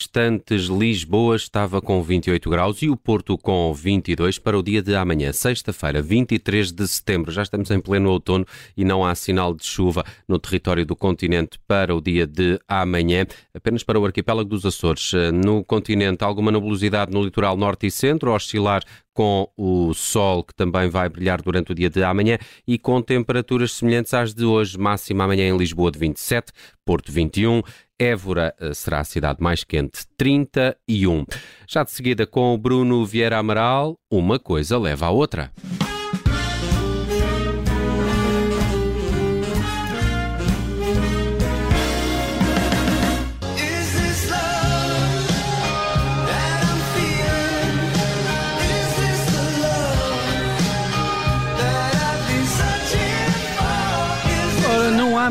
instantes, Lisboa estava com 28 graus e o Porto com 22 para o dia de amanhã, sexta-feira, 23 de setembro. Já estamos em pleno outono e não há sinal de chuva no território do continente para o dia de amanhã. Apenas para o arquipélago dos Açores. No continente, alguma nebulosidade no litoral norte e centro, oscilar com o sol que também vai brilhar durante o dia de amanhã e com temperaturas semelhantes às de hoje, máxima amanhã em Lisboa de 27, Porto 21, Évora eh, será a cidade mais quente, 31. Já de seguida com o Bruno Vieira Amaral, uma coisa leva à outra.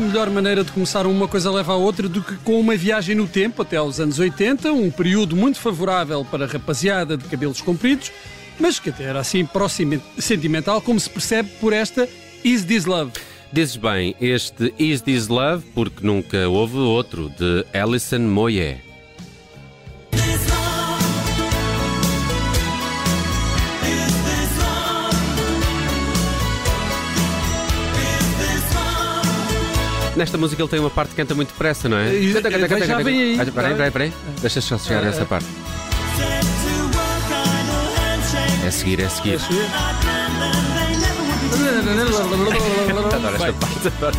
Melhor maneira de começar uma coisa leva à outra do que com uma viagem no tempo até aos anos 80, um período muito favorável para a rapaziada de cabelos compridos, mas que até era assim próximo sentimental, como se percebe por esta Is This Love. Dizes bem, este Is This Love, porque nunca houve outro, de Alison Moyet. Nesta música ele tem uma parte que canta muito depressa, não é? Canta, canta, canta, já vem aí. Peraí, peraí, peraí. Deixa só chegar a essa parte. É seguir, é seguir. Adoro esta parte.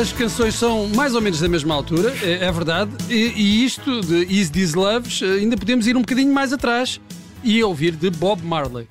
As canções são mais ou menos da mesma altura, é, é verdade, e, e, isto de Is This Loves ainda podemos ir um bocadinho mais atrás e ouvir de Bob Marley.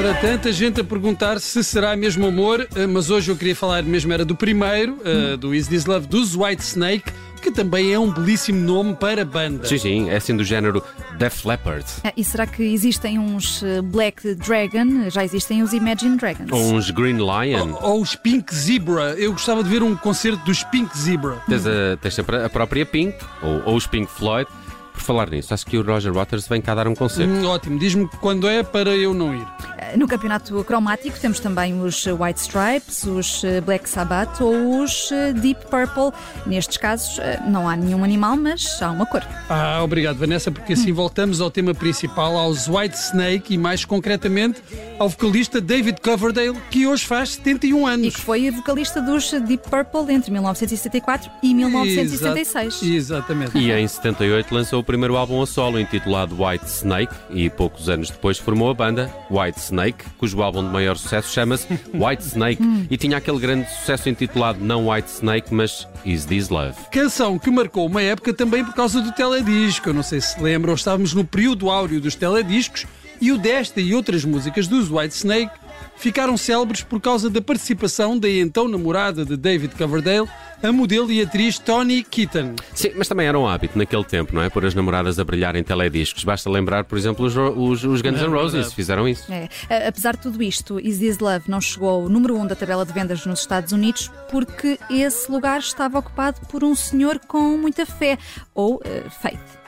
Ora, tanta gente a perguntar se será mesmo amor, eh, mas hoje eu queria falar mesmo era do primeiro, uh, do Is This Love, dos White Snake, que também é um belíssimo nome para banda. Sim, sim, é assim do género Def Leppard. Ah, e será que existem uns eh, Black Dragon? Já existem os Imagine Dragons. Ou uns Green Lion. Ou, ou os Pink Zebra. Eu gostava de ver um concerto dos Pink Zebra. Tens, a, tens a própria Pink, ou, ou os Pink Floyd. Por falar nisso, acho que o Roger Waters vem cá dar um concerto. Hum, ótimo, diz-me quando é para eu não ir. No campeonato cromático temos também os White Stripes, os eh, Black Sabbath ou os eh, Deep Purple. Nestes casos eh, não há nenhum animal, mas há uma cor. Ah, obrigado Vanessa, porque assim voltamos ao tema principal, aos White Snake e mais concretamente ao vocalista David Coverdale, que hoje faz 71 anos. E que foi vocalista dos Deep Purple entre 1974 e 1976. exatamente. E em 78 lançou o primeiro álbum a solo intitulado White Snake e poucos anos depois formou a banda White Snake. Snake, cujo álbum de maior sucesso chama-se White Snake e tinha aquele grande sucesso intitulado não White Snake, mas Is This Love. Canção que marcou uma época também por causa do teledisco. Eu não sei se lembram, estávamos no período áureo dos telediscos e o desta e outras músicas dos White Snake ficaram célebres por causa da participação da então namorada de David Coverdale, a modelo e atriz Toni Keaton. Sim, mas também era um hábito naquele tempo, não é? Por as namoradas a brilhar em telediscos. Basta lembrar, por exemplo, os, os, os Guns N' Roses fizeram isso. É. Apesar de tudo isto, Is This Love não chegou ao número 1 um da tabela de vendas nos Estados Unidos porque esse lugar estava ocupado por um senhor com muita fé, ou uh, faith.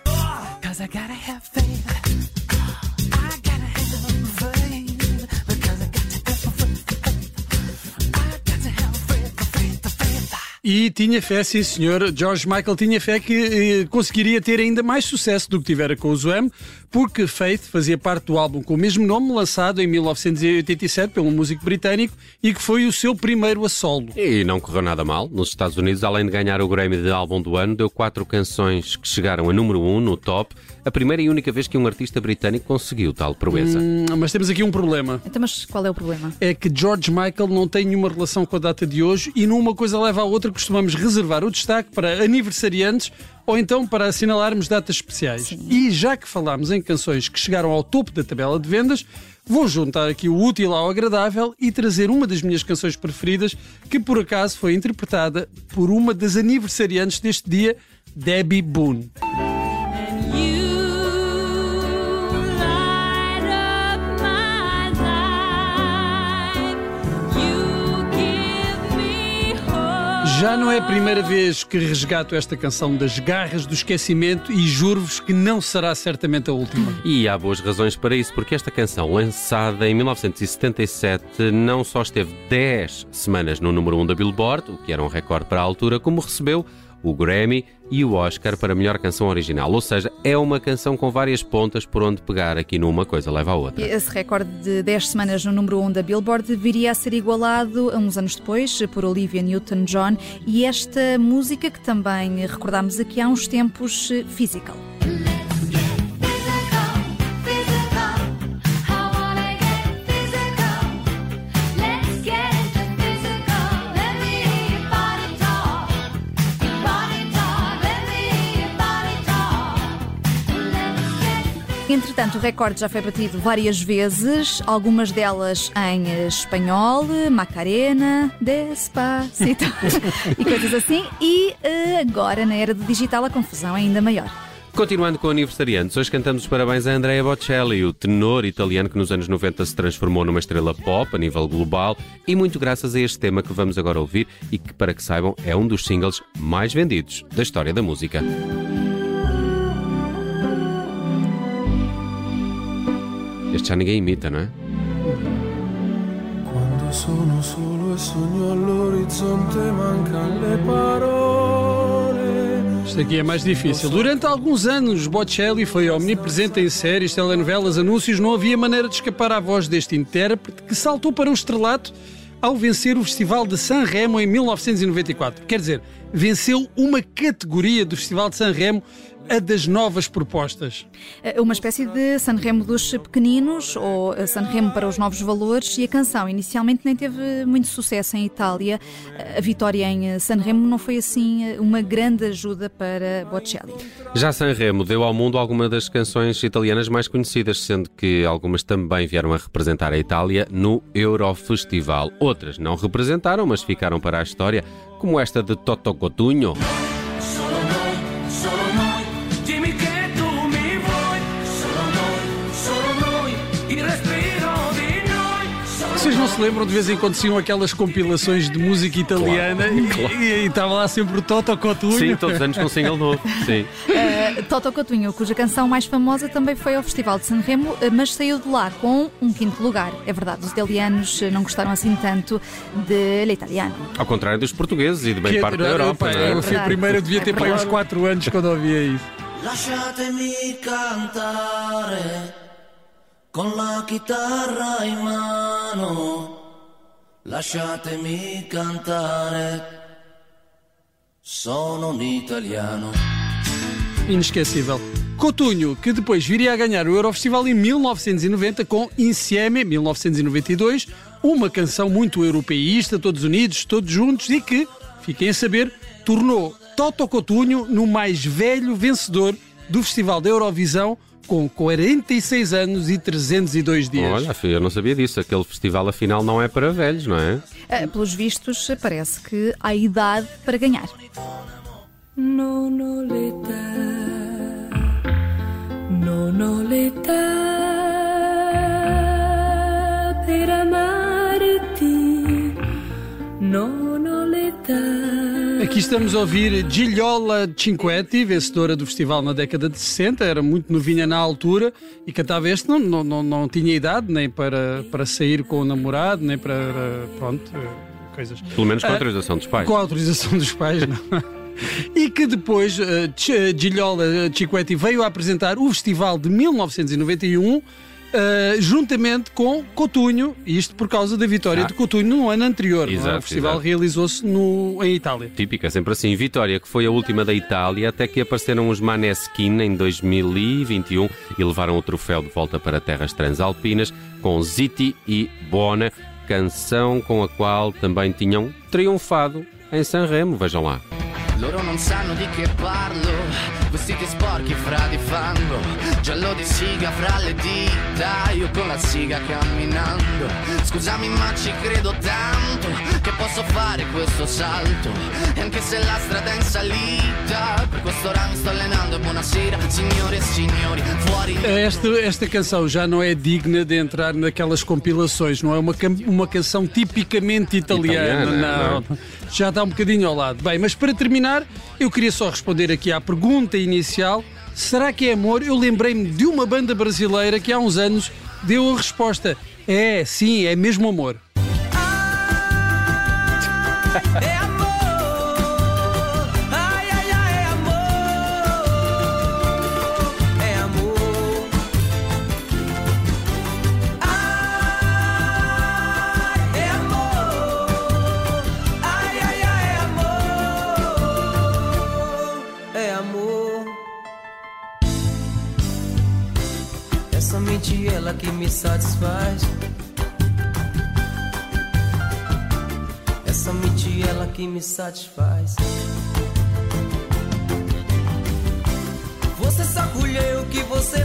E tinha fé, sim senhor, George Michael tinha fé que eh, conseguiria ter ainda mais sucesso do que tivera com o Zoem, porque Faith fazia parte do álbum com o mesmo nome, lançado em 1987 pelo músico britânico e que foi o seu primeiro a solo. E não correu nada mal. Nos Estados Unidos, além de ganhar o Grammy de álbum do ano, deu quatro canções que chegaram a número um no top a primeira e única vez que um artista britânico conseguiu tal proeza. Hum, mas temos aqui um problema. Então, mas qual é o problema? É que George Michael não tem nenhuma relação com a data de hoje e numa coisa leva à outra costumamos reservar o destaque para aniversariantes ou então para assinalarmos datas especiais. Sim. E já que falámos em canções que chegaram ao topo da tabela de vendas, vou juntar aqui o útil ao agradável e trazer uma das minhas canções preferidas, que por acaso foi interpretada por uma das aniversariantes deste dia, Debbie Boone. Já não é a primeira vez que resgato esta canção das garras do esquecimento e juro-vos que não será certamente a última. E há boas razões para isso, porque esta canção, lançada em 1977, não só esteve 10 semanas no número 1 da Billboard, o que era um recorde para a altura, como recebeu o Grammy e o Oscar para melhor canção original. Ou seja, é uma canção com várias pontas por onde pegar aqui numa coisa leva a outra. Esse recorde de 10 semanas no número 1 da Billboard viria a ser igualado uns anos depois por Olivia Newton-John e esta música que também recordámos aqui há uns tempos, Physical. O recorde já foi batido várias vezes, algumas delas em espanhol, Macarena, Despacito e coisas assim. E eh, agora, na era do digital, a confusão é ainda maior. Continuando com aniversariantes, hoje cantamos os parabéns a Andrea Bocelli, o tenor italiano que nos anos 90 se transformou numa estrela pop a nível global e muito graças a este tema que vamos agora ouvir e que, para que saibam, é um dos singles mais vendidos da história da música. Este já ninguém imita, não é? Quando sono solo e sogno all'orizzonte mancano le parole. Isto aqui é mais difícil. Durante alguns anos, Bocelli foi omnipresente em séries, telenovelas, anúncios. Não havia maneira de escapar à voz deste intérprete que saltou para um estrelato ao vencer o Festival de San Remo em 1994. Quer dizer, venceu uma categoria do Festival de San Remo a das novas propostas. É uma espécie de Sanremo dos pequeninos ou Sanremo para os novos valores e a canção inicialmente nem teve muito sucesso em Itália. A vitória em Sanremo não foi assim uma grande ajuda para Bocelli. Já Sanremo deu ao mundo algumas das canções italianas mais conhecidas, sendo que algumas também vieram a representar a Itália no Eurofestival. Outras não representaram, mas ficaram para a história, como esta de Toto Cotugno. Vocês não se lembram de vez em quando tinham aquelas compilações de música italiana claro, claro. E, estava lá sempre o Toto Cotunho? Sim, todos os anos com um single novo. Sim. Uh, Toto Cotunho, cuja canção mais famosa também foi ao Festival de Sanremo, eh, mas saiu de lá com um quinto lugar. É verdade, os italianos eh, não gostaram assim tanto de L'Italiano. Ao contrário dos portugueses e de bem que, parte da Europa. é? Eu fui primeiro, eu devia ter é para uns 4 anos quando ouvia isso. Lasciatemi cantare con la chitarra in mano, lasciatemi cantare, sono un italiano. Inesquecível. Cotunho, que depois viria a ganhar o Eurofestival em 1990 com Insieme, 1992, uma canção muito europeísta, todos unidos, todos juntos e que, fiquem a saber, tornou Toto Cotunho no mais velho vencedor do Festival da Eurovisão com 46 anos e 302 dias. Olha, filho, eu não sabia disso. Aquele festival afinal não é para velhos, não é? é pelos vistos, parece que há idade para ganhar. Aqui estamos a ouvir Gigliola Cinquetti, vencedora do festival na década de 60, era muito novinha na altura e cantava este, não, não, não, não tinha idade nem para, para sair com o namorado, nem para. pronto, coisas. Pelo menos com a ah, autorização dos pais. Com a autorização dos pais, não. e que depois uh, Gigliola Cinquetti veio a apresentar o festival de 1991 Uh, juntamente com Cotunho, isto por causa da vitória ah. de Cotunho no ano anterior. É? Exato, o festival realizou-se em Itália. Típica, sempre assim. Vitória, que foi a última da Itália, até que apareceram os Maneskin em 2021 e levaram o troféu de volta para terras transalpinas com Ziti e Bona, canção com a qual também tinham triunfado em Sanremo. Vejam lá. Loro non sanno di che parlo Vestiti sporchi fra di fango Giallo di siga fra le dita Io con la siga camminando Scusami ma ci credo tanto Che posso fare questo salto. E anche se la strada è in salita Per questo ora mi sto allenando. E buonasera signore e signori Fuori. Esta, esta canção já não é digna de entrar naquelas compilações Não é? Uma, uma canção tipicamente italiana, italiana não. não já está um bocadinho ao lado. Bem, mas para terminar, eu queria só responder aqui à pergunta inicial: será que é amor? Eu lembrei-me de uma banda brasileira que há uns anos deu a resposta: é, sim, é mesmo amor. É amor. Ai, ai, ai, é amor. É amor. Ai, é amor. Ai, ai, ai, é amor. É amor. É somente ela que me satisfaz. Que me satisfaz. Você só colheu o que você